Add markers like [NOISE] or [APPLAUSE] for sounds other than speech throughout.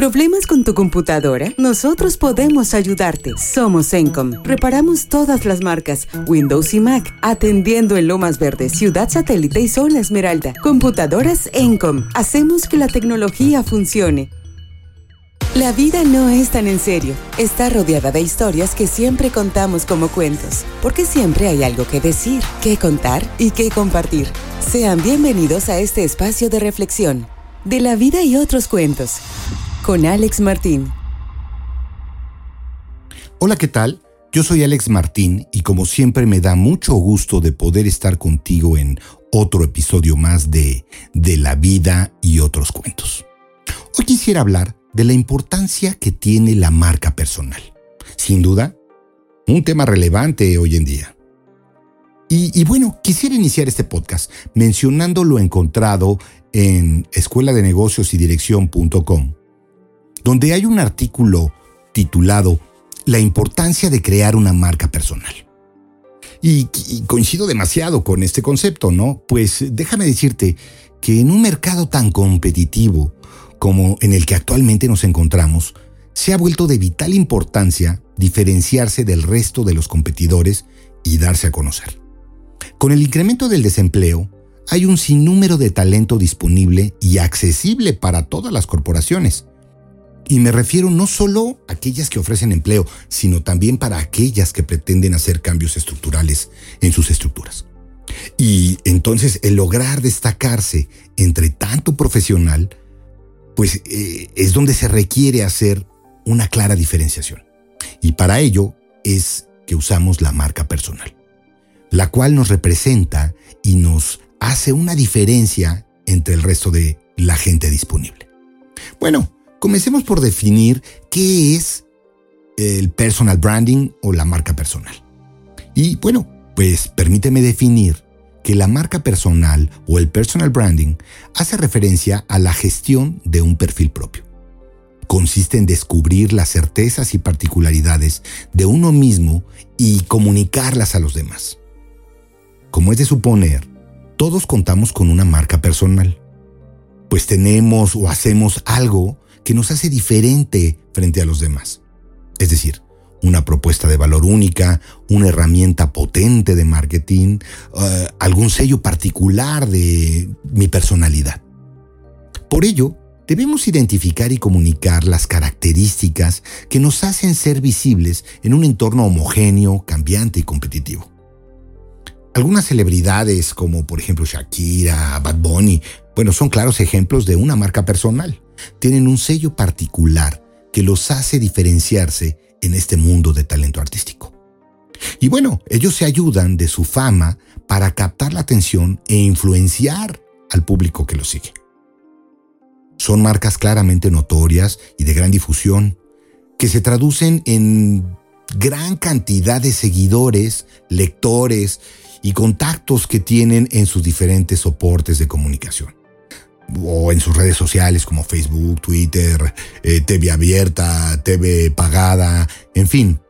¿Problemas con tu computadora? Nosotros podemos ayudarte. Somos Encom. Reparamos todas las marcas, Windows y Mac, atendiendo en Lomas Verdes, Ciudad Satélite y Zona Esmeralda. Computadoras Encom. Hacemos que la tecnología funcione. La vida no es tan en serio. Está rodeada de historias que siempre contamos como cuentos, porque siempre hay algo que decir, que contar y que compartir. Sean bienvenidos a este espacio de reflexión, de la vida y otros cuentos, con Alex Martín. Hola, ¿qué tal? Yo soy Alex Martín y como siempre me da mucho gusto de poder estar contigo en otro episodio más de De la vida y otros cuentos. Hoy quisiera hablar de la importancia que tiene la marca personal. Sin duda, un tema relevante hoy en día. Y, bueno, quisiera iniciar este podcast mencionando lo encontrado en escuela donde hay un artículo titulado La importancia de crear una marca personal. y, coincido demasiado con este concepto, ¿no? Pues déjame decirte que en un mercado tan competitivo, como en el que actualmente nos encontramos, se ha vuelto de vital importancia diferenciarse del resto de los competidores y darse a conocer. Con el incremento del desempleo, hay un sinnúmero de talento disponible y accesible para todas las corporaciones. Y me refiero no solo a aquellas que ofrecen empleo, sino también para aquellas que pretenden hacer cambios estructurales en sus estructuras. Y entonces el lograr destacarse entre tanto profesional pues eh, es donde se requiere hacer una clara diferenciación. Y para ello es que usamos la marca personal, la cual nos representa y nos hace una diferencia entre el resto de la gente disponible. Bueno, comencemos por definir qué es el personal branding o la marca personal. Y bueno, pues permíteme definir que la marca personal o el personal branding hace referencia a la gestión de un perfil propio. Consiste en descubrir las certezas y particularidades de uno mismo y comunicarlas a los demás. Como es de suponer, todos contamos con una marca personal, pues tenemos o hacemos algo que nos hace diferente frente a los demás. Es decir, una propuesta de valor única, una herramienta potente de marketing, eh, algún sello particular de mi personalidad. Por ello, debemos identificar y comunicar las características que nos hacen ser visibles en un entorno homogéneo, cambiante y competitivo. Algunas celebridades como por ejemplo Shakira, Bad Bunny, bueno, son claros ejemplos de una marca personal. Tienen un sello particular que los hace diferenciarse en este mundo de talento artístico. Y bueno, ellos se ayudan de su fama para captar la atención e influenciar al público que los sigue. Son marcas claramente notorias y de gran difusión, que se traducen en gran cantidad de seguidores, lectores y contactos que tienen en sus diferentes soportes de comunicación o en sus redes sociales como Facebook, Twitter, eh, TV abierta, TV pagada, en fin.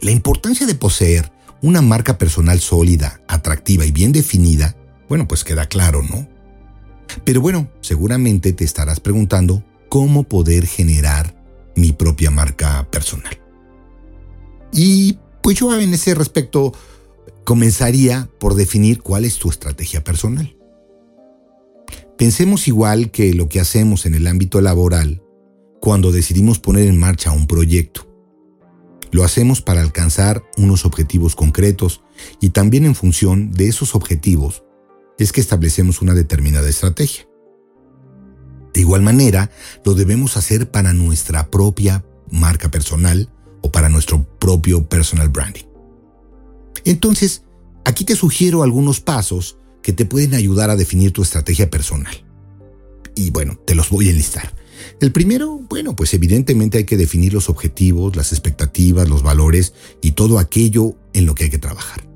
La importancia de poseer una marca personal sólida, atractiva y bien definida, bueno, pues queda claro, ¿no? Pero bueno, seguramente te estarás preguntando cómo poder generar mi propia marca personal. Y pues yo en ese respecto comenzaría por definir cuál es tu estrategia personal. Pensemos igual que lo que hacemos en el ámbito laboral cuando decidimos poner en marcha un proyecto. Lo hacemos para alcanzar unos objetivos concretos y también en función de esos objetivos es que establecemos una determinada estrategia. De igual manera, lo debemos hacer para nuestra propia marca personal o para nuestro propio personal branding. Entonces, aquí te sugiero algunos pasos que te pueden ayudar a definir tu estrategia personal. Y bueno, te los voy a enlistar. El primero, bueno, pues evidentemente hay que definir los objetivos, las expectativas, los valores y todo aquello en lo que hay que trabajar.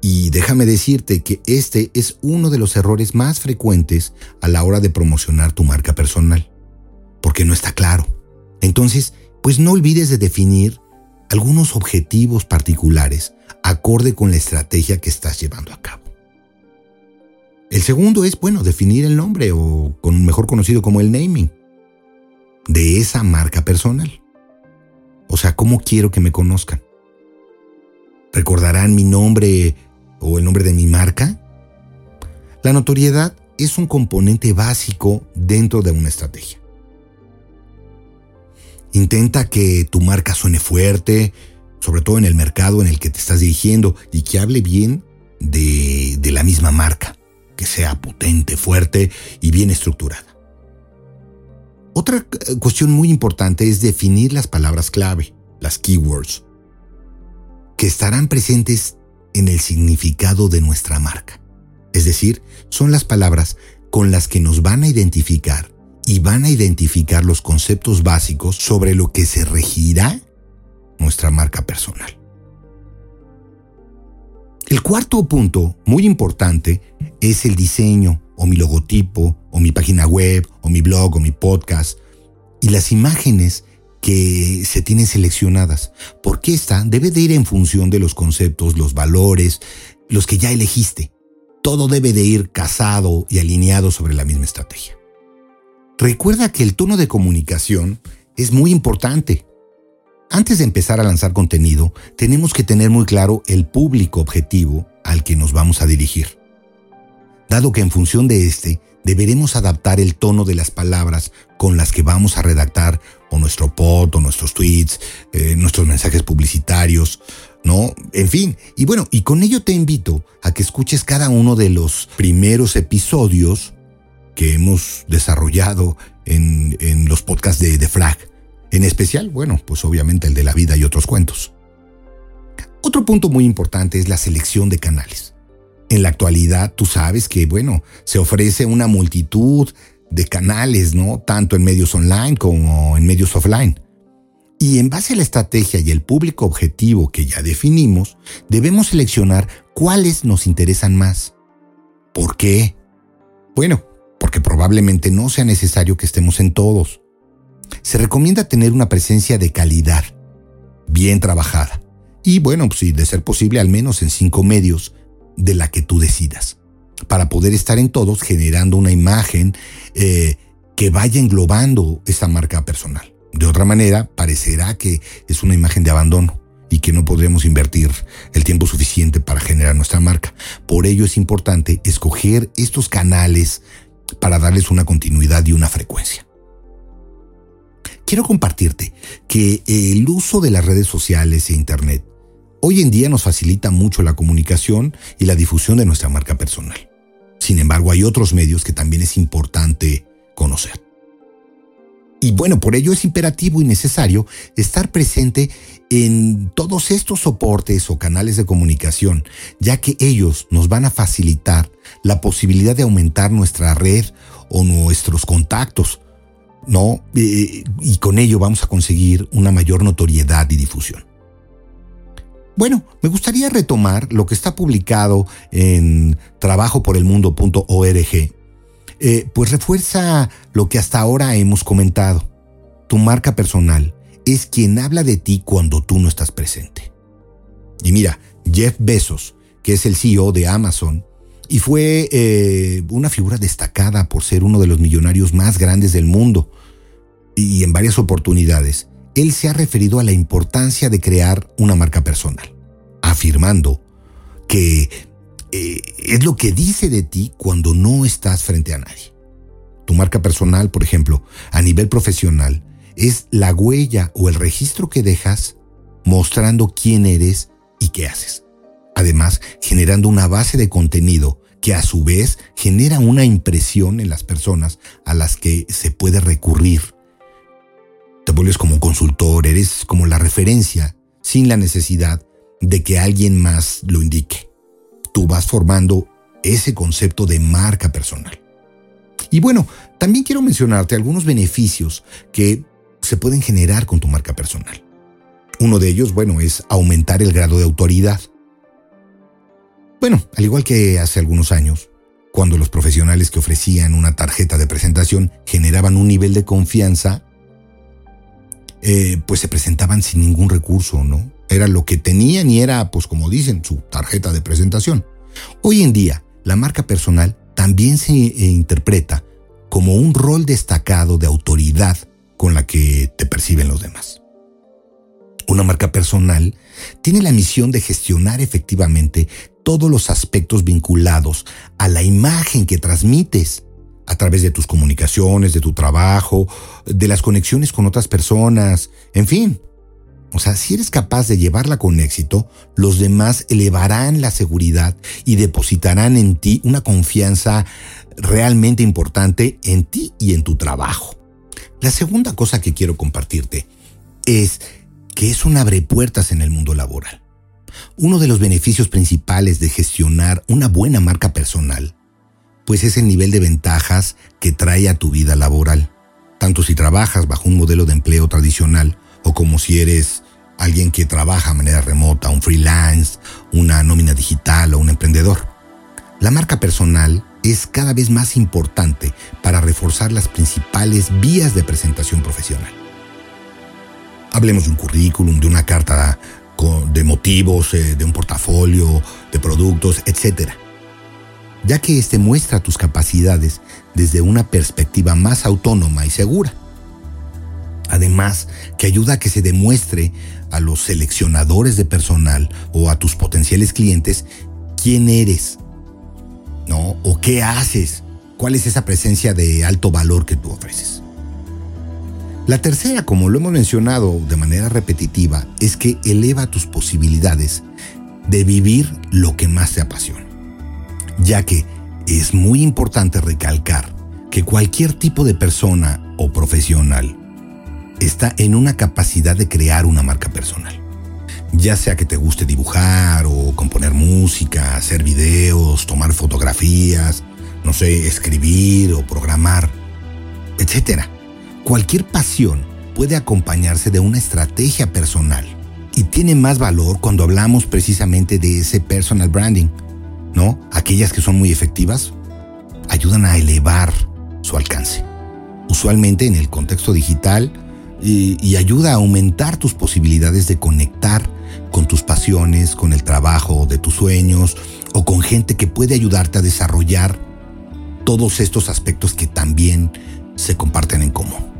Y déjame decirte que este es uno de los errores más frecuentes a la hora de promocionar tu marca personal, porque no está claro. Entonces, pues no olvides de definir algunos objetivos particulares acorde con la estrategia que estás llevando a cabo. El segundo es, bueno, definir el nombre o mejor conocido como el naming. de esa marca personal. O sea, ¿cómo quiero que me conozcan? ¿Recordarán mi nombre o el nombre de mi marca? La notoriedad es un componente básico dentro de una estrategia. Intenta que tu marca suene fuerte, sobre todo en el mercado en el que te estás dirigiendo, y que hable bien de la misma marca, sea potente, fuerte y bien estructurada. Otra eh, cuestión muy importante es definir las palabras clave, las keywords, que estarán presentes en el significado de nuestra marca. Es decir, son las palabras con las que nos van a identificar y van a identificar los conceptos básicos sobre lo que se regirá nuestra marca personal. El cuarto punto, muy importante, es el diseño o mi logotipo o mi página web o mi blog o mi podcast y las imágenes que se tienen seleccionadas, porque esta debe de ir en función de los conceptos, los valores, los que ya elegiste. Todo debe de ir casado y alineado sobre la misma estrategia. Recuerda que el tono de comunicación es muy importante. Antes de empezar a lanzar contenido, tenemos que tener muy claro el público objetivo al que nos vamos a dirigir. Dado que en función de este, deberemos adaptar el tono de las palabras con las que vamos a redactar o nuestro pod o nuestros tweets, eh, nuestros mensajes publicitarios, ¿no? En fin, y bueno, y con ello te invito a que escuches cada uno de los primeros episodios que hemos desarrollado en, los podcasts de The Flag. En especial, bueno, pues obviamente el de la vida y otros cuentos. Otro punto muy importante es la selección de canales. En la actualidad, tú sabes que, bueno, se ofrece una multitud de canales, ¿no? Tanto en medios online como en medios offline. Y en base a la estrategia y el público objetivo que ya definimos, debemos seleccionar cuáles nos interesan más. ¿Por qué? Bueno, porque probablemente no sea necesario que estemos en todos. Se recomienda tener una presencia de calidad, bien trabajada, y bueno, pues si de ser posible al menos en cinco medios de la que tú decidas, para poder estar en todos generando una imagen eh, que vaya englobando esa marca personal. De otra manera, parecerá que es una imagen de abandono y que no podremos invertir el tiempo suficiente para generar nuestra marca. Por ello es importante escoger estos canales para darles una continuidad y una frecuencia. Quiero compartirte que el uso de las redes sociales e Internet hoy en día nos facilita mucho la comunicación y la difusión de nuestra marca personal. Sin embargo, hay otros medios que también es importante conocer. Y bueno, por ello es imperativo y necesario estar presente en todos estos soportes o canales de comunicación, ya que ellos nos van a facilitar la posibilidad de aumentar nuestra red o nuestros contactos, ¿no? Eh, y con ello vamos a conseguir una mayor notoriedad y difusión. Bueno, me gustaría retomar lo que está publicado en trabajoporelmundo.org eh, pues refuerza lo que hasta ahora hemos comentado. Tu marca personal es quien habla de ti cuando tú no estás presente. Y mira, Jeff Bezos, que es el CEO de Amazon, y fue eh, una figura destacada por ser uno de los millonarios más grandes del mundo, y en varias oportunidades, él se ha referido a la importancia de crear una marca personal, afirmando que eh, es lo que dice de ti cuando no estás frente a nadie. Tu marca personal, por ejemplo, a nivel profesional, es la huella o el registro que dejas mostrando quién eres y qué haces. Además, generando una base de contenido que a su vez genera una impresión en las personas a las que se puede recurrir. Te vuelves como un consultor, eres como la referencia, sin la necesidad de que alguien más lo indique tú vas formando ese concepto de marca personal. Y bueno, también quiero mencionarte algunos beneficios que se pueden generar con tu marca personal. Uno de ellos, bueno, es aumentar el grado de autoridad. Bueno, al igual que hace algunos años, cuando los profesionales que ofrecían una tarjeta de presentación generaban un nivel de confianza, eh, pues se presentaban sin ningún recurso, ¿no? Era lo que tenían y era, pues como dicen, su tarjeta de presentación. Hoy en día, la marca personal también se eh, interpreta como un rol destacado de autoridad con la que te perciben los demás. Una marca personal tiene la misión de gestionar efectivamente todos los aspectos vinculados a la imagen que transmites a través de tus comunicaciones, de tu trabajo, de las conexiones con otras personas, en fin. O sea, si eres capaz de llevarla con éxito, los demás elevarán la seguridad y depositarán en ti una confianza realmente importante en ti y en tu trabajo. La segunda cosa que quiero compartirte es que es un abre puertas en el mundo laboral. Uno de los beneficios principales de gestionar una buena marca personal, pues es el nivel de ventajas que trae a tu vida laboral, tanto si trabajas bajo un modelo de empleo tradicional o como si eres alguien que trabaja de manera remota, un freelance, una nómina digital o un emprendedor. La marca personal es cada vez más importante para reforzar las principales vías de presentación profesional. Hablemos de un currículum, de una carta de motivos, eh, de un portafolio, de productos, etc. Ya que este muestra tus capacidades desde una perspectiva más autónoma y segura. Además, que ayuda a que se demuestre a los seleccionadores de personal o a tus potenciales clientes quién eres, ¿no? O qué haces, cuál es esa presencia de alto valor que tú ofreces. La tercera, como lo hemos mencionado de manera repetitiva, es que eleva tus posibilidades de vivir lo que más te apasiona. Ya que es muy importante recalcar que cualquier tipo de persona o profesional está en una capacidad de crear una marca personal. Ya sea que te guste dibujar o componer música, hacer videos, tomar fotografías, no sé, escribir o programar, etcétera. Cualquier pasión puede acompañarse de una estrategia personal y tiene más valor cuando hablamos precisamente de ese personal branding, ¿no? Aquellas que son muy efectivas ayudan a elevar su alcance. Usualmente en el contexto digital y, y, ayuda a aumentar tus posibilidades de conectar con tus pasiones, con el trabajo de tus sueños o con gente que puede ayudarte a desarrollar todos estos aspectos que también se comparten en común.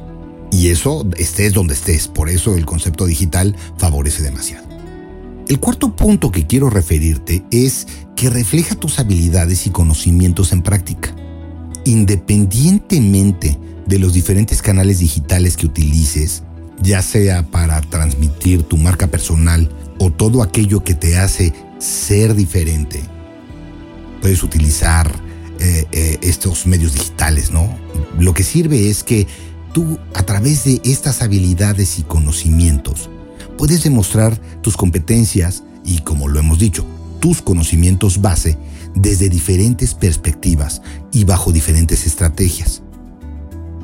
Y eso estés donde estés, por eso el concepto digital favorece demasiado. El cuarto punto que quiero referirte es que refleja tus habilidades y conocimientos en práctica. Independientemente de los diferentes canales digitales que utilices, ya sea para transmitir tu marca personal o todo aquello que te hace ser diferente, puedes utilizar eh, eh, estos medios digitales, ¿no? Lo que sirve es que tú, a través de estas habilidades y conocimientos, puedes demostrar tus competencias y, como lo hemos dicho, tus conocimientos base desde diferentes perspectivas y bajo diferentes estrategias.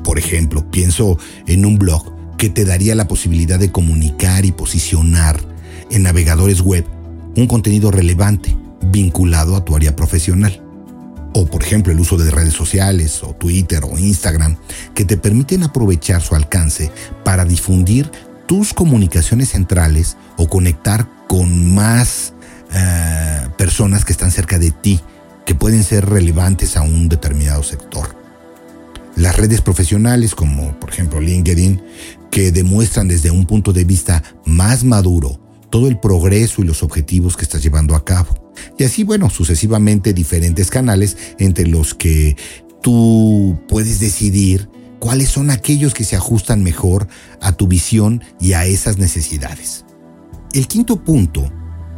Por ejemplo, pienso en un blog que te daría la posibilidad de comunicar y posicionar en navegadores web un contenido relevante vinculado a tu área profesional o por ejemplo el uso de redes sociales o Twitter o Instagram que te permiten aprovechar su alcance para difundir tus comunicaciones centrales o conectar con más eh, personas que están cerca de ti, que pueden ser relevantes a un determinado sector. Las redes profesionales como por ejemplo LinkedIn, que demuestran desde un punto de vista más maduro todo el progreso y los objetivos que estás llevando a cabo y así, bueno, sucesivamente diferentes canales entre los que tú puedes decidir cuáles son aquellos que se ajustan mejor a tu visión y a esas necesidades. El quinto punto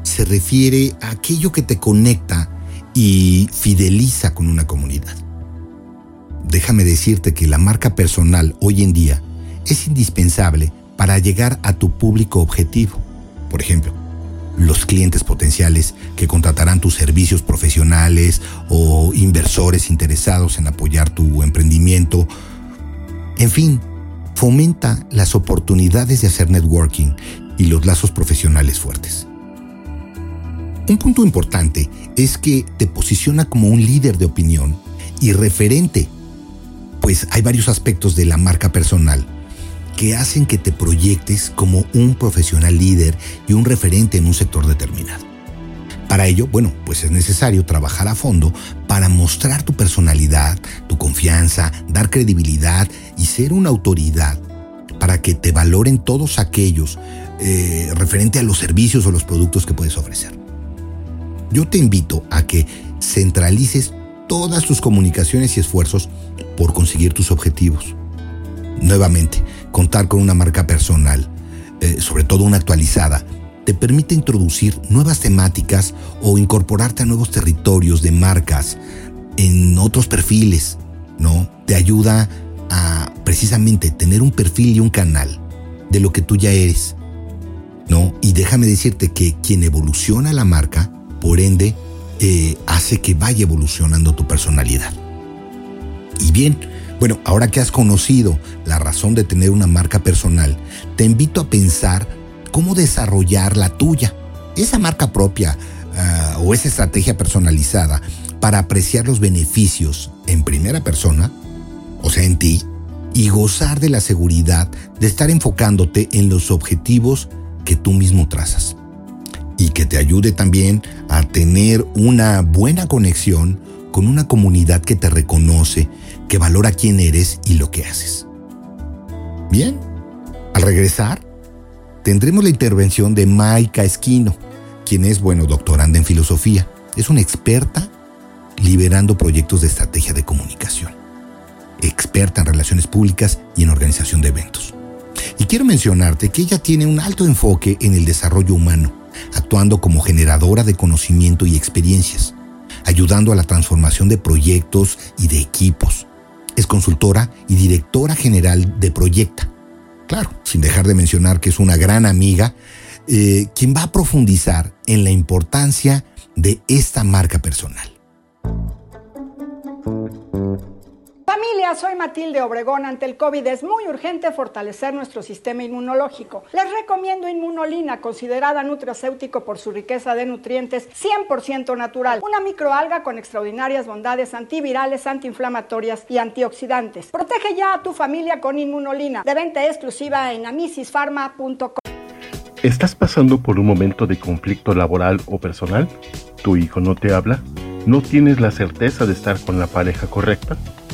se refiere a aquello que te conecta y fideliza con una comunidad. Déjame decirte que la marca personal hoy en día es indispensable para llegar a tu público objetivo. Por ejemplo, los clientes potenciales que contratarán tus servicios profesionales o inversores interesados en apoyar tu emprendimiento. En fin, fomenta las oportunidades de hacer networking y los lazos profesionales fuertes. Un punto importante es que te posiciona como un líder de opinión y referente, pues hay varios aspectos de la marca personal que hacen que te proyectes como un profesional líder y un referente en un sector determinado. Para ello, bueno, pues es necesario trabajar a fondo para mostrar tu personalidad, tu confianza, dar credibilidad y ser una autoridad para que te valoren todos aquellos eh, referente a los servicios o los productos que puedes ofrecer. Yo te invito a que centralices todas tus comunicaciones y esfuerzos por conseguir tus objetivos. Nuevamente, contar con una marca personal, eh, sobre todo una actualizada, te permite introducir nuevas temáticas o incorporarte a nuevos territorios de marcas en otros perfiles, ¿no? Te ayuda a precisamente tener un perfil y un canal de lo que tú ya eres, ¿no? Y déjame decirte que quien evoluciona la marca, por ende, eh, hace que vaya evolucionando tu personalidad. Y bien, bueno, ahora que has conocido la razón de tener una marca personal, te invito a pensar cómo desarrollar la tuya, esa marca propia ah, o esa estrategia personalizada para apreciar los beneficios en primera persona, o sea, en ti, y gozar de la seguridad de estar enfocándote en los objetivos que tú mismo trazas. Y que te ayude también a tener una buena conexión con una comunidad que te reconoce, que valora quién eres y lo que haces. Bien, al regresar, tendremos la intervención de Maika Esquino, quien es, bueno, doctoranda en filosofía. Es una experta liberando proyectos de estrategia de comunicación. Experta en relaciones públicas y en organización de eventos. Y quiero mencionarte que ella tiene un alto enfoque en el desarrollo humano, actuando como generadora de conocimiento y experiencias, ayudando a la transformación de proyectos y de equipos. Es consultora y directora general de Proyecta, claro, sin dejar de mencionar que es una gran amiga, eh, quien va a profundizar en la importancia de esta marca personal. Familia, soy Matilde Obregón. Ante el COVID es muy urgente fortalecer nuestro sistema inmunológico. Les recomiendo Inmunolina, considerada nutracéutico por su riqueza de nutrientes 100% natural. Una microalga con extraordinarias bondades antivirales, antiinflamatorias y antioxidantes. Protege ya a tu familia con Inmunolina. De venta exclusiva en amisisfarma.com. ¿Estás pasando por un momento de conflicto laboral o personal? ¿Tu hijo no te habla? ¿No tienes la certeza de estar con la pareja correcta?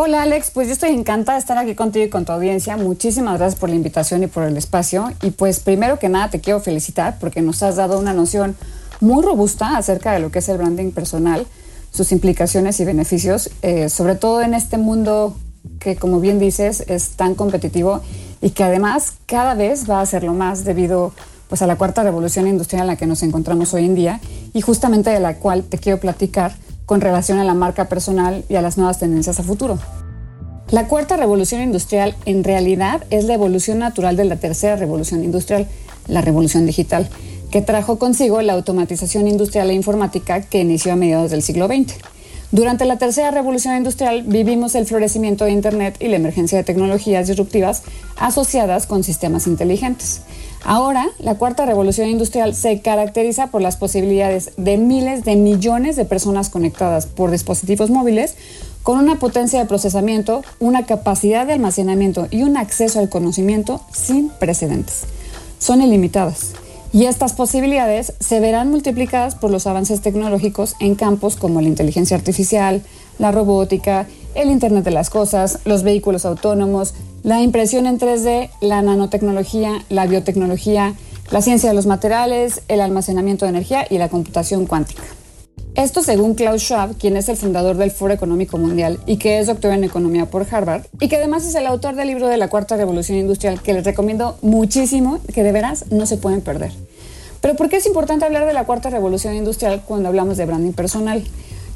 Hola Alex, pues yo estoy encantada de estar aquí contigo y con tu audiencia. Muchísimas gracias por la invitación y por el espacio. Y pues primero que nada te quiero felicitar porque nos has dado una noción muy robusta acerca de lo que es el branding personal, sus implicaciones y beneficios, eh, sobre todo en este mundo que como bien dices es tan competitivo y que además cada vez va a serlo más debido pues a la cuarta revolución industrial en la que nos encontramos hoy en día y justamente de la cual te quiero platicar con relación a la marca personal y a las nuevas tendencias a futuro. La cuarta revolución industrial en realidad es la evolución natural de la tercera revolución industrial, la revolución digital, que trajo consigo la automatización industrial e informática que inició a mediados del siglo XX. Durante la tercera revolución industrial vivimos el florecimiento de Internet y la emergencia de tecnologías disruptivas asociadas con sistemas inteligentes. Ahora, la cuarta revolución industrial se caracteriza por las posibilidades de miles de millones de personas conectadas por dispositivos móviles con una potencia de procesamiento, una capacidad de almacenamiento y un acceso al conocimiento sin precedentes. Son ilimitadas. Y estas posibilidades se verán multiplicadas por los avances tecnológicos en campos como la inteligencia artificial, la robótica, el Internet de las Cosas, los vehículos autónomos, la impresión en 3D, la nanotecnología, la biotecnología, la ciencia de los materiales, el almacenamiento de energía y la computación cuántica. Esto según Klaus Schwab, quien es el fundador del Foro Económico Mundial y que es doctor en economía por Harvard, y que además es el autor del libro de la Cuarta Revolución Industrial, que les recomiendo muchísimo, que de veras no se pueden perder. Pero ¿por qué es importante hablar de la Cuarta Revolución Industrial cuando hablamos de branding personal?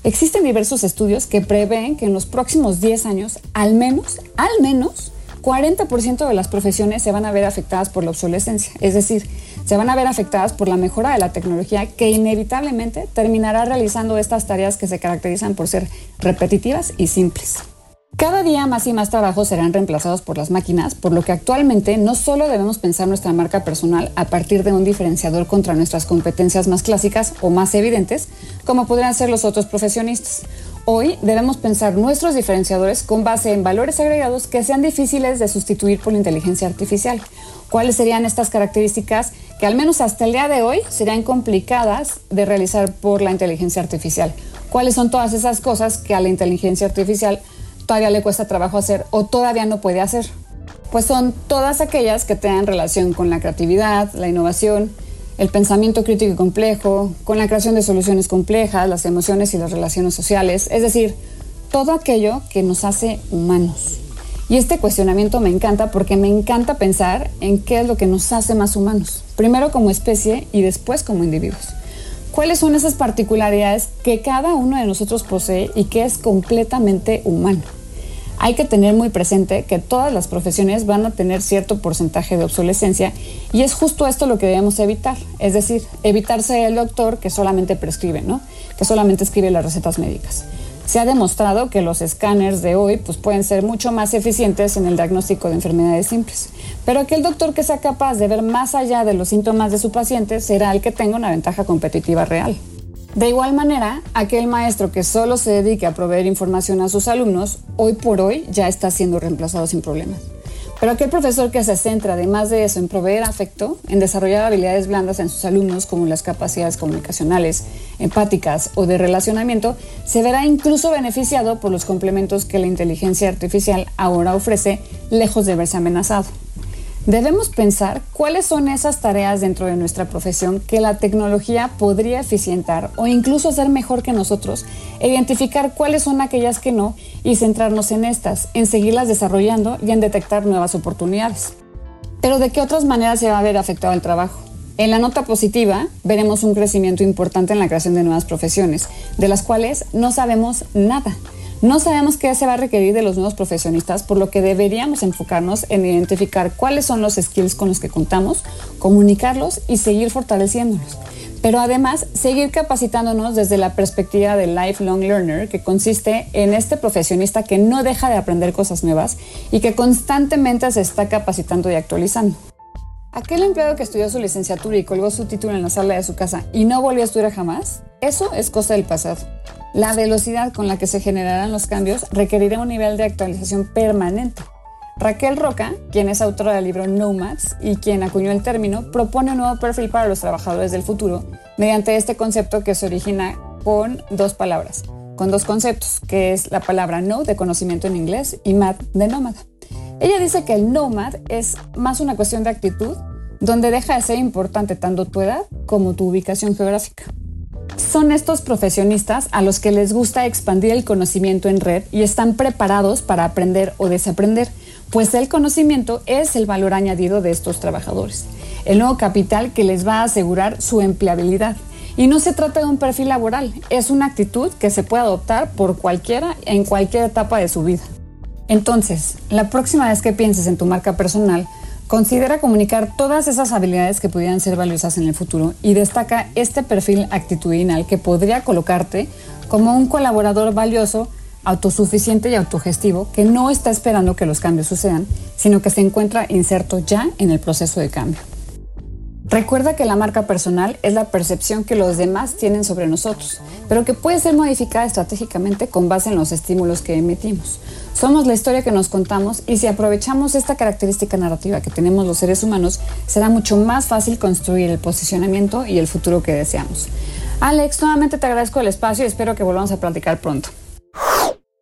Existen diversos estudios que prevén que en los próximos 10 años, al menos, al menos, 40% de las profesiones se van a ver afectadas por la obsolescencia, es decir, se van a ver afectadas por la mejora de la tecnología que inevitablemente terminará realizando estas tareas que se caracterizan por ser repetitivas y simples. Cada día más y más trabajos serán reemplazados por las máquinas, por lo que actualmente no solo debemos pensar nuestra marca personal a partir de un diferenciador contra nuestras competencias más clásicas o más evidentes, como podrían ser los otros profesionistas. Hoy debemos pensar nuestros diferenciadores con base en valores agregados que sean difíciles de sustituir por la inteligencia artificial. ¿Cuáles serían estas características que al menos hasta el día de hoy serían complicadas de realizar por la inteligencia artificial? ¿Cuáles son todas esas cosas que a la inteligencia artificial todavía le cuesta trabajo hacer o todavía no puede hacer? Pues son todas aquellas que tengan relación con la creatividad, la innovación, el pensamiento crítico y complejo, con la creación de soluciones complejas, las emociones y las relaciones sociales, es decir, todo aquello que nos hace humanos. Y este cuestionamiento me encanta porque me encanta pensar en qué es lo que nos hace más humanos, primero como especie y después como individuos. ¿Cuáles son esas particularidades que cada uno de nosotros posee y que es completamente humano? Hay que tener muy presente que todas las profesiones van a tener cierto porcentaje de obsolescencia y es justo esto lo que debemos evitar, es decir, evitarse el doctor que solamente prescribe, ¿no? que solamente escribe las recetas médicas. Se ha demostrado que los escáneres de hoy pues, pueden ser mucho más eficientes en el diagnóstico de enfermedades simples, pero aquel doctor que sea capaz de ver más allá de los síntomas de su paciente será el que tenga una ventaja competitiva real. De igual manera, aquel maestro que solo se dedique a proveer información a sus alumnos, hoy por hoy ya está siendo reemplazado sin problemas. Pero aquel profesor que se centra, además de eso, en proveer afecto, en desarrollar habilidades blandas en sus alumnos, como las capacidades comunicacionales, empáticas o de relacionamiento, se verá incluso beneficiado por los complementos que la inteligencia artificial ahora ofrece, lejos de verse amenazado. Debemos pensar cuáles son esas tareas dentro de nuestra profesión que la tecnología podría eficientar o incluso hacer mejor que nosotros, identificar cuáles son aquellas que no y centrarnos en estas, en seguirlas desarrollando y en detectar nuevas oportunidades. Pero ¿de qué otras maneras se va a ver afectado el trabajo? En la nota positiva veremos un crecimiento importante en la creación de nuevas profesiones, de las cuales no sabemos nada. No sabemos qué se va a requerir de los nuevos profesionistas, por lo que deberíamos enfocarnos en identificar cuáles son los skills con los que contamos, comunicarlos y seguir fortaleciéndolos. Pero además, seguir capacitándonos desde la perspectiva del lifelong learner, que consiste en este profesionista que no deja de aprender cosas nuevas y que constantemente se está capacitando y actualizando. Aquel empleado que estudió su licenciatura y colgó su título en la sala de su casa y no volvió a estudiar jamás, eso es cosa del pasado. La velocidad con la que se generarán los cambios requerirá un nivel de actualización permanente. Raquel Roca, quien es autora del libro Nomads y quien acuñó el término, propone un nuevo perfil para los trabajadores del futuro mediante este concepto que se origina con dos palabras, con dos conceptos, que es la palabra no de conocimiento en inglés y mad de nómada. Ella dice que el nomad es más una cuestión de actitud, donde deja de ser importante tanto tu edad como tu ubicación geográfica. Son estos profesionistas a los que les gusta expandir el conocimiento en red y están preparados para aprender o desaprender, pues el conocimiento es el valor añadido de estos trabajadores, el nuevo capital que les va a asegurar su empleabilidad. Y no se trata de un perfil laboral, es una actitud que se puede adoptar por cualquiera en cualquier etapa de su vida. Entonces, la próxima vez que pienses en tu marca personal, Considera comunicar todas esas habilidades que pudieran ser valiosas en el futuro y destaca este perfil actitudinal que podría colocarte como un colaborador valioso, autosuficiente y autogestivo que no está esperando que los cambios sucedan, sino que se encuentra inserto ya en el proceso de cambio. Recuerda que la marca personal es la percepción que los demás tienen sobre nosotros, pero que puede ser modificada estratégicamente con base en los estímulos que emitimos. Somos la historia que nos contamos y si aprovechamos esta característica narrativa que tenemos los seres humanos, será mucho más fácil construir el posicionamiento y el futuro que deseamos. Alex, nuevamente te agradezco el espacio y espero que volvamos a platicar pronto.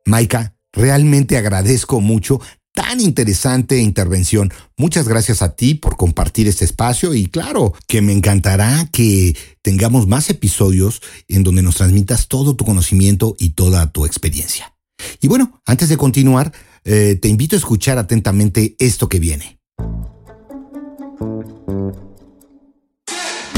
Maika, realmente agradezco mucho tan interesante intervención. Muchas gracias a ti por compartir este espacio y claro que me encantará que tengamos más episodios en donde nos transmitas todo tu conocimiento y toda tu experiencia. Y bueno, antes de continuar, eh, te invito a escuchar atentamente esto que viene.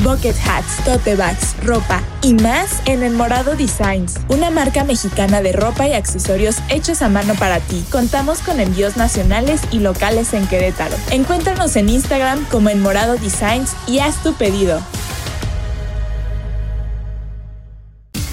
bucket hats, tote bags, ropa y más en El Morado Designs, una marca mexicana de ropa y accesorios hechos a mano para ti. Contamos con envíos nacionales y locales en Querétaro. Encuéntranos en Instagram como El Morado Designs y haz tu pedido.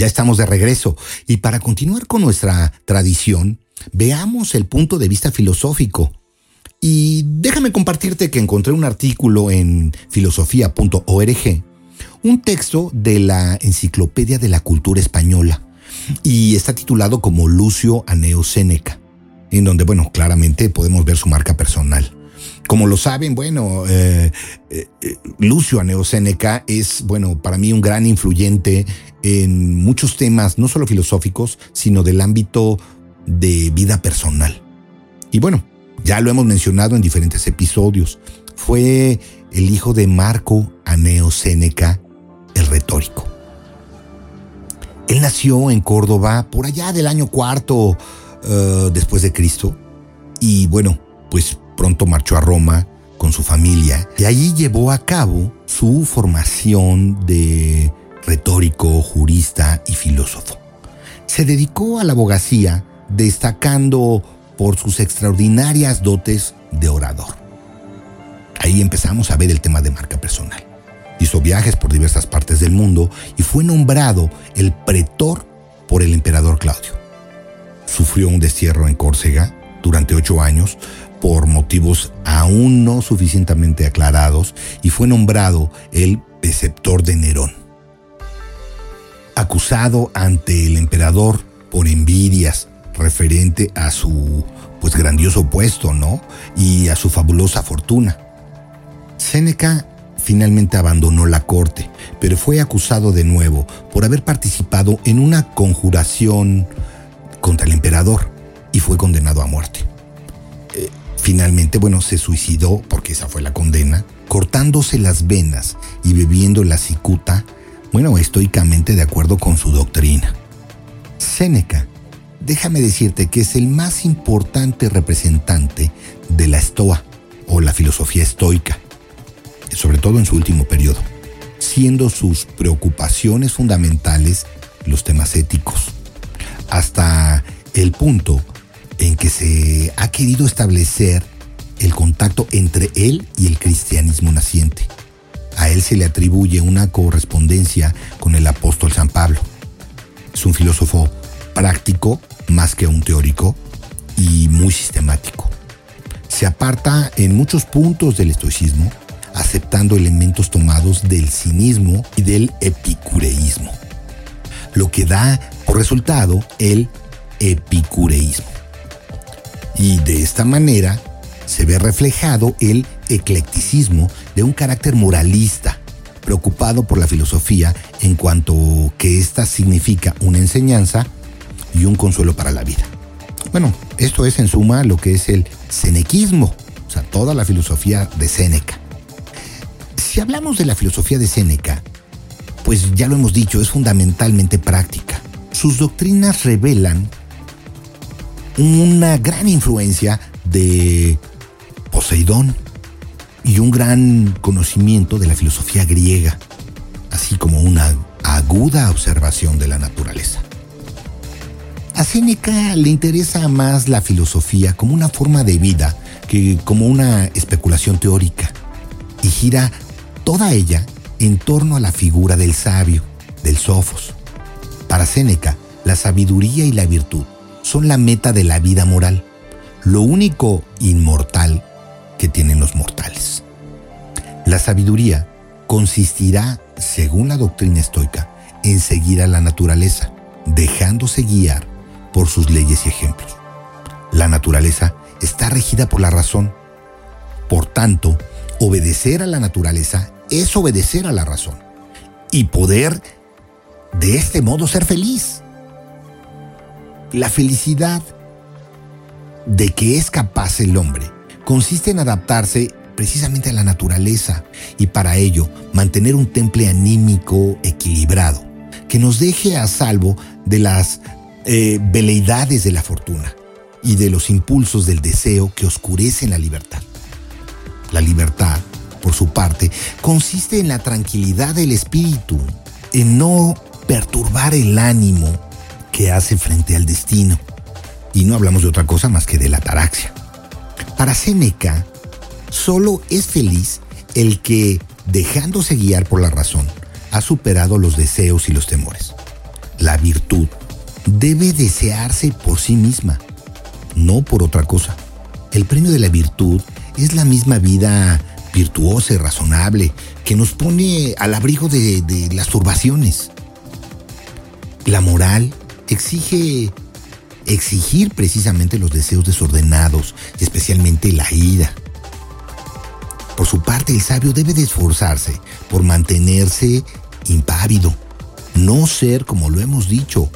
Ya estamos de regreso y para continuar con nuestra tradición, veamos el punto de vista filosófico. Y déjame compartirte que encontré un artículo en filosofía.org, un texto de la Enciclopedia de la Cultura Española, y está titulado como Lucio Aneo Séneca, en donde, bueno, claramente podemos ver su marca personal. Como lo saben, bueno, eh, eh, Lucio Aneo Séneca es, bueno, para mí un gran influyente en muchos temas, no solo filosóficos, sino del ámbito de vida personal. Y bueno, ya lo hemos mencionado en diferentes episodios. Fue el hijo de Marco Aneo Séneca, el retórico. Él nació en Córdoba por allá del año cuarto eh, después de Cristo. Y bueno, pues pronto marchó a Roma con su familia y allí llevó a cabo su formación de retórico, jurista y filósofo. Se dedicó a la abogacía, destacando por sus extraordinarias dotes de orador. Ahí empezamos a ver el tema de marca personal. Hizo viajes por diversas partes del mundo y fue nombrado el pretor por el emperador Claudio. Sufrió un destierro en Córcega durante ocho años por motivos aún no suficientemente aclarados y fue nombrado el preceptor de Nerón acusado ante el emperador por envidias referente a su pues grandioso puesto, ¿no? Y a su fabulosa fortuna. Séneca finalmente abandonó la corte, pero fue acusado de nuevo por haber participado en una conjuración contra el emperador y fue condenado a muerte. Finalmente, bueno, se suicidó, porque esa fue la condena, cortándose las venas y bebiendo la cicuta bueno, estoicamente de acuerdo con su doctrina. Séneca, déjame decirte que es el más importante representante de la estoa o la filosofía estoica, sobre todo en su último periodo, siendo sus preocupaciones fundamentales los temas éticos, hasta el punto en que se ha querido establecer el contacto entre él y el cristianismo naciente a él se le atribuye una correspondencia con el apóstol San Pablo. Es un filósofo práctico más que un teórico y muy sistemático. Se aparta en muchos puntos del estoicismo, aceptando elementos tomados del cinismo y del epicureísmo, lo que da por resultado el epicureísmo. Y de esta manera se ve reflejado el eclecticismo de un carácter moralista, preocupado por la filosofía en cuanto que ésta significa una enseñanza y un consuelo para la vida. Bueno, esto es en suma lo que es el senequismo, o sea, toda la filosofía de Séneca. Si hablamos de la filosofía de Séneca, pues ya lo hemos dicho, es fundamentalmente práctica. Sus doctrinas revelan una gran influencia de Poseidón y un gran conocimiento de la filosofía griega, así como una aguda observación de la naturaleza. A Séneca le interesa más la filosofía como una forma de vida que como una especulación teórica, y gira toda ella en torno a la figura del sabio, del sofos. Para Séneca, la sabiduría y la virtud son la meta de la vida moral, lo único inmortal que tienen los mortales. La sabiduría consistirá, según la doctrina estoica, en seguir a la naturaleza, dejándose guiar por sus leyes y ejemplos. La naturaleza está regida por la razón. Por tanto, obedecer a la naturaleza es obedecer a la razón y poder de este modo ser feliz. La felicidad de que es capaz el hombre consiste en adaptarse precisamente a la naturaleza y para ello mantener un temple anímico equilibrado que nos deje a salvo de las eh, veleidades de la fortuna y de los impulsos del deseo que oscurecen la libertad. La libertad, por su parte, consiste en la tranquilidad del espíritu, en no perturbar el ánimo que hace frente al destino. Y no hablamos de otra cosa más que de la ataraxia. Para Séneca, solo es feliz el que, dejándose guiar por la razón, ha superado los deseos y los temores. La virtud debe desearse por sí misma, no por otra cosa. El premio de la virtud es la misma vida virtuosa y razonable que nos pone al abrigo de, de las turbaciones. La moral exige exigir precisamente los deseos desordenados especialmente la ira. Por su parte, el sabio debe de esforzarse por mantenerse impávido, no ser, como lo hemos dicho,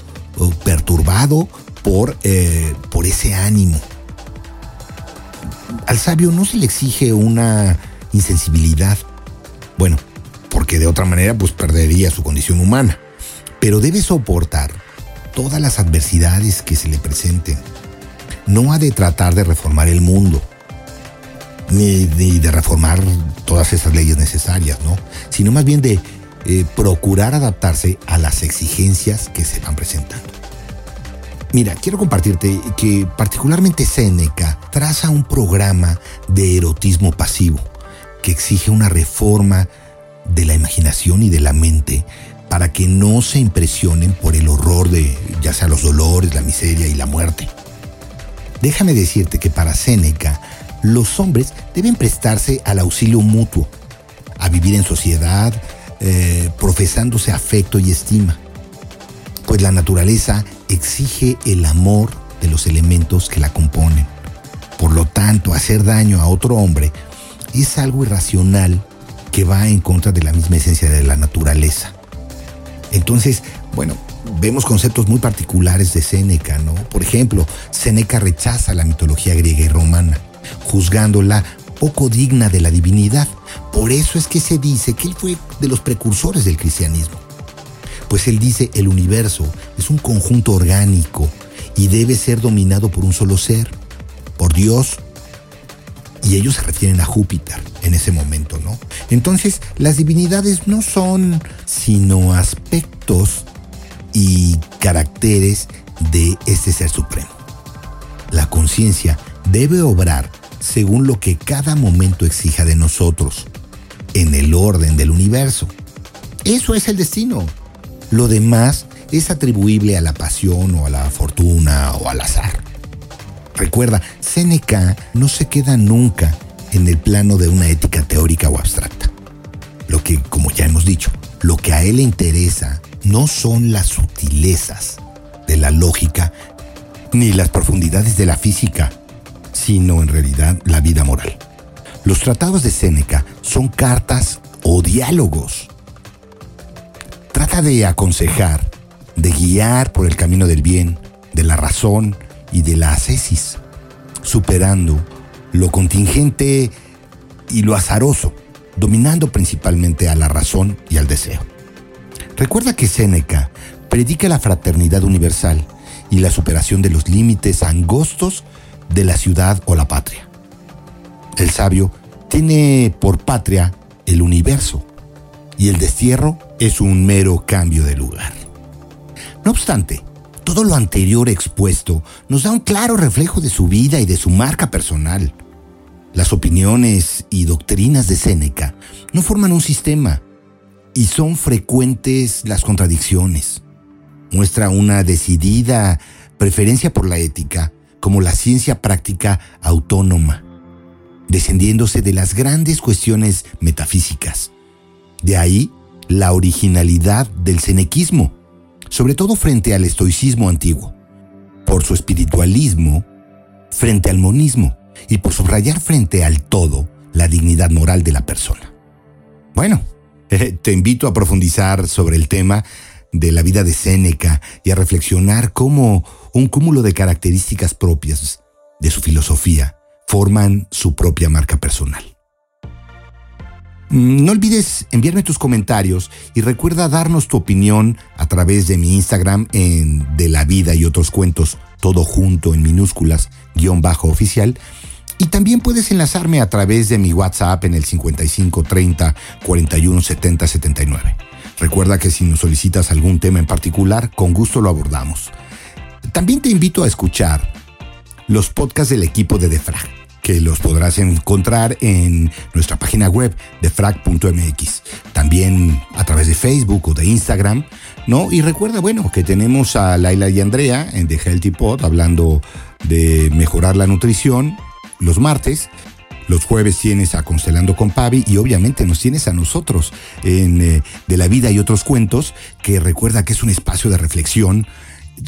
perturbado por, eh, por ese ánimo. Al sabio no se le exige una insensibilidad, bueno, porque de otra manera pues perdería su condición humana, pero debe soportar todas las adversidades que se le presenten. No ha de tratar de reformar el mundo, ni, de reformar todas esas leyes necesarias, ¿no? Sino más bien de eh, procurar adaptarse a las exigencias que se van presentando. Mira, quiero compartirte que particularmente Seneca traza un programa de erotismo pasivo que exige una reforma de la imaginación y de la mente para que no se impresionen por el horror de ya sea los dolores, la miseria y la muerte. Déjame decirte que para Séneca, los hombres deben prestarse al auxilio mutuo, a vivir en sociedad, eh, profesándose afecto y estima, pues la naturaleza exige el amor de los elementos que la componen. Por lo tanto, hacer daño a otro hombre es algo irracional que va en contra de la misma esencia de la naturaleza. Entonces, bueno, vemos conceptos muy particulares de Séneca, ¿no? Por ejemplo, Séneca rechaza la mitología griega y romana, juzgándola poco digna de la divinidad. Por eso es que se dice que él fue de los precursores del cristianismo. Pues él dice el universo es un conjunto orgánico y debe ser dominado por un solo ser, por Dios. Y ellos se refieren a Júpiter en ese momento, ¿no? Entonces, las divinidades no son sino aspectos y caracteres de este ser supremo. La conciencia debe obrar según lo que cada momento exija de nosotros, en el orden del universo. Eso es el destino. Lo demás es atribuible a la pasión o a la fortuna o al azar. Recuerda, Seneca no se queda nunca en el plano de una ética teórica o abstracta. Lo que, como ya hemos dicho, lo que a él le interesa no son las sutilezas de la lógica ni las profundidades de la física, sino en realidad la vida moral. Los tratados de Séneca son cartas o diálogos. Trata de aconsejar, de guiar por el camino del bien, de la razón y de la ascesis, superando lo contingente y lo azaroso, dominando principalmente a la razón y al deseo. Recuerda que Séneca predica la fraternidad universal y la superación de los límites angostos de la ciudad o la patria. El sabio tiene por patria el universo y el destierro es un mero cambio de lugar. No obstante, todo lo anterior expuesto nos da un claro reflejo de su vida y de su marca personal. Las opiniones y doctrinas de Séneca no forman un sistema y son frecuentes las contradicciones. Muestra una decidida preferencia por la ética como la ciencia práctica autónoma, descendiéndose de las grandes cuestiones metafísicas. De ahí la originalidad del cenequismo, sobre todo frente al estoicismo antiguo, por su espiritualismo frente al monismo y por subrayar frente al todo la dignidad moral de la persona. Bueno, [LAUGHS] te invito a profundizar sobre el tema de la vida de Séneca y a reflexionar cómo un cúmulo de características propias de su filosofía forman su propia marca personal. Mm, no olvides enviarme tus comentarios y recuerda darnos tu opinión a través de mi Instagram en De la Vida y otros cuentos, todo junto en minúsculas, guion bajo oficial. Y también puedes enlazarme a través de mi WhatsApp en el 5530 41 70 79. Recuerda que si nos solicitas algún tema en particular, con gusto lo abordamos. También te invito a escuchar los podcasts del equipo de Defrag, que los podrás encontrar en nuestra página web defrag.mx, también a través de Facebook o de Instagram, ¿no? Y recuerda, bueno, que tenemos a Laila y Andrea en The Healthy Pod hablando de mejorar la nutrición los martes. Los jueves tienes a Constelando con Pavi y obviamente nos tienes a nosotros en eh, De la Vida y otros cuentos, que recuerda que es un espacio de reflexión,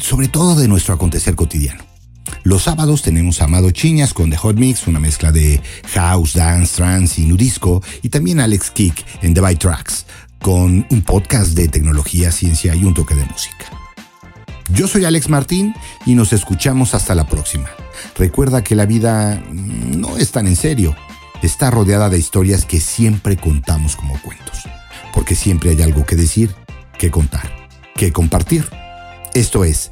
sobre todo de nuestro acontecer cotidiano. Los sábados tenemos a Amado Chiñas con The Hot Mix, una mezcla de house, dance, trance y nudisco, y también Alex Kick en The By Tracks, con un podcast de tecnología, ciencia y un toque de música. Yo soy Alex Martín y nos escuchamos hasta la próxima. Recuerda que la vida mm, no es tan en serio, está rodeada de historias que siempre contamos como cuentos, porque siempre hay algo que decir, que contar, que compartir. Esto es,